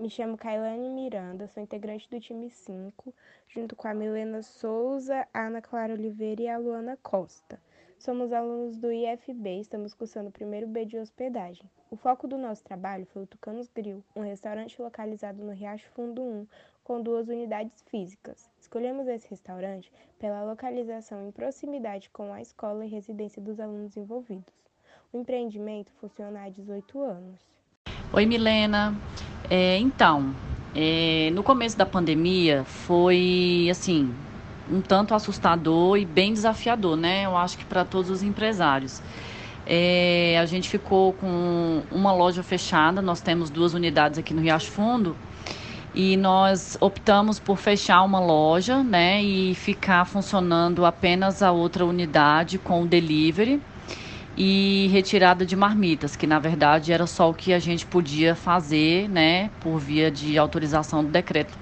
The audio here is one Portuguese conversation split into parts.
Me chamo Kailane Miranda, sou integrante do time 5, junto com a Milena Souza, a Ana Clara Oliveira e a Luana Costa. Somos alunos do IFB, estamos cursando o primeiro B de hospedagem. O foco do nosso trabalho foi o Tucanos Grill, um restaurante localizado no Riacho Fundo 1, com duas unidades físicas. Escolhemos esse restaurante pela localização em proximidade com a escola e residência dos alunos envolvidos. O empreendimento funciona há 18 anos. Oi, Milena. É, então, é, no começo da pandemia foi assim um tanto assustador e bem desafiador, né? Eu acho que para todos os empresários. É, a gente ficou com uma loja fechada, nós temos duas unidades aqui no Riacho Fundo e nós optamos por fechar uma loja, né, e ficar funcionando apenas a outra unidade com o delivery e retirada de marmitas, que na verdade era só o que a gente podia fazer, né, por via de autorização do decreto.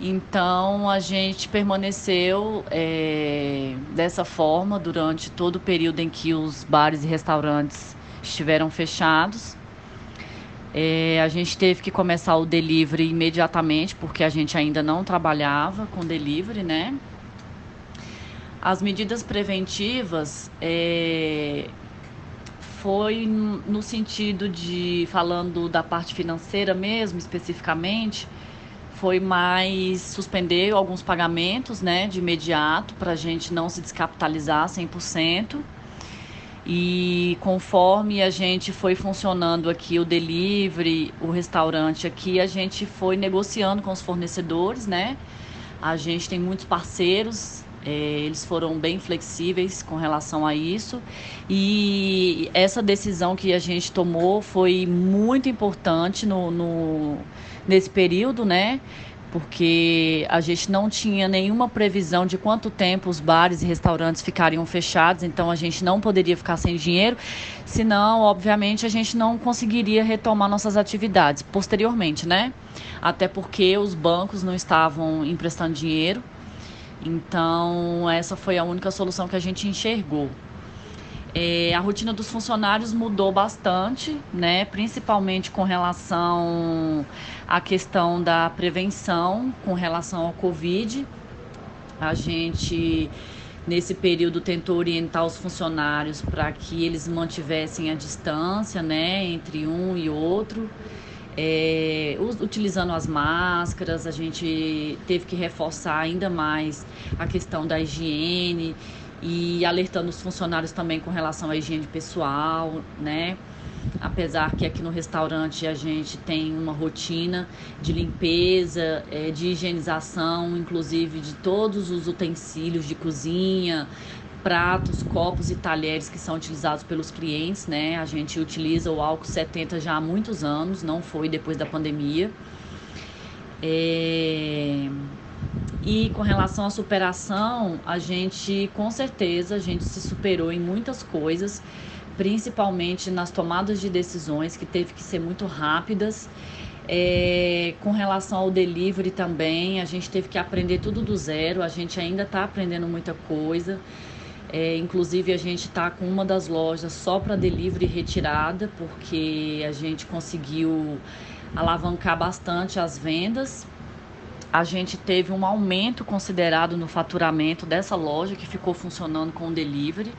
Então a gente permaneceu é, dessa forma durante todo o período em que os bares e restaurantes estiveram fechados. É, a gente teve que começar o delivery imediatamente, porque a gente ainda não trabalhava com delivery, né? As medidas preventivas é, foi no sentido de, falando da parte financeira mesmo, especificamente, foi mais suspender alguns pagamentos, né, de imediato, para a gente não se descapitalizar 100%. E conforme a gente foi funcionando aqui o delivery, o restaurante aqui, a gente foi negociando com os fornecedores, né? A gente tem muitos parceiros é, eles foram bem flexíveis com relação a isso e essa decisão que a gente tomou foi muito importante no, no nesse período, né? porque a gente não tinha nenhuma previsão de quanto tempo os bares e restaurantes ficariam fechados, então a gente não poderia ficar sem dinheiro, senão, obviamente, a gente não conseguiria retomar nossas atividades posteriormente, né? Até porque os bancos não estavam emprestando dinheiro, então, essa foi a única solução que a gente enxergou. É, a rotina dos funcionários mudou bastante, né? principalmente com relação à questão da prevenção, com relação ao Covid. A gente, nesse período, tentou orientar os funcionários para que eles mantivessem a distância né? entre um e outro é, utilizando as máscaras, a gente teve que reforçar ainda mais a questão da higiene e alertando os funcionários também com relação à higiene pessoal, né? Apesar que aqui no restaurante a gente tem uma rotina de limpeza, é, de higienização, inclusive de todos os utensílios de cozinha, pratos, copos e talheres que são utilizados pelos clientes, né? A gente utiliza o álcool 70 já há muitos anos, não foi depois da pandemia. É... E com relação à superação, a gente, com certeza, a gente se superou em muitas coisas, principalmente nas tomadas de decisões, que teve que ser muito rápidas. É, com relação ao delivery também, a gente teve que aprender tudo do zero, a gente ainda está aprendendo muita coisa. É, inclusive a gente está com uma das lojas só para delivery retirada, porque a gente conseguiu alavancar bastante as vendas. A gente teve um aumento considerado no faturamento dessa loja que ficou funcionando com delivery.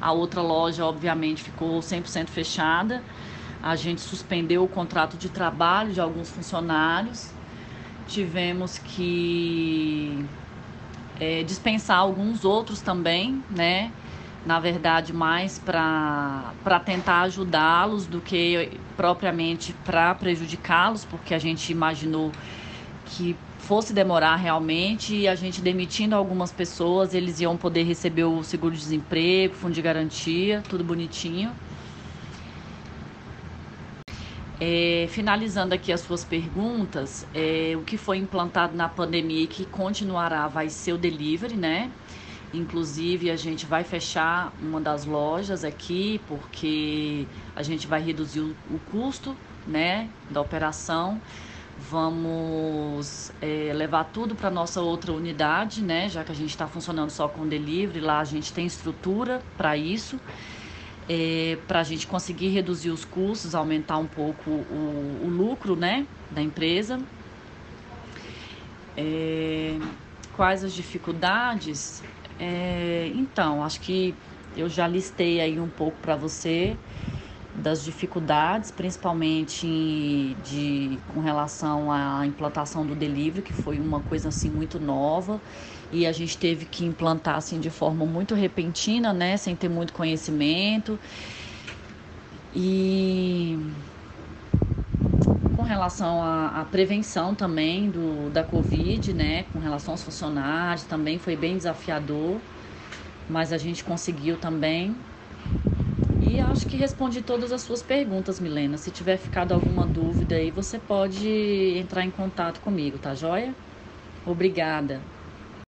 A outra loja, obviamente, ficou 100% fechada. A gente suspendeu o contrato de trabalho de alguns funcionários. Tivemos que é, dispensar alguns outros também, né? Na verdade, mais para tentar ajudá-los do que propriamente para prejudicá-los, porque a gente imaginou que fosse demorar realmente e a gente demitindo algumas pessoas, eles iam poder receber o seguro-desemprego, fundo de garantia, tudo bonitinho. É, finalizando aqui as suas perguntas, é, o que foi implantado na pandemia e que continuará vai ser o delivery, né? Inclusive, a gente vai fechar uma das lojas aqui, porque a gente vai reduzir o, o custo, né, da operação. Vamos é, levar tudo para nossa outra unidade, né, já que a gente está funcionando só com delivery, lá a gente tem estrutura para isso é, para a gente conseguir reduzir os custos, aumentar um pouco o, o lucro, né? da empresa. É, quais as dificuldades? É, então, acho que eu já listei aí um pouco para você das dificuldades, principalmente de, com relação à implantação do delivery, que foi uma coisa assim muito nova e a gente teve que implantar assim de forma muito repentina, né, sem ter muito conhecimento. E com relação à, à prevenção também do, da Covid, né, com relação aos funcionários, também foi bem desafiador, mas a gente conseguiu também. E acho que respondi todas as suas perguntas, Milena. Se tiver ficado alguma dúvida aí, você pode entrar em contato comigo, tá joia? Obrigada.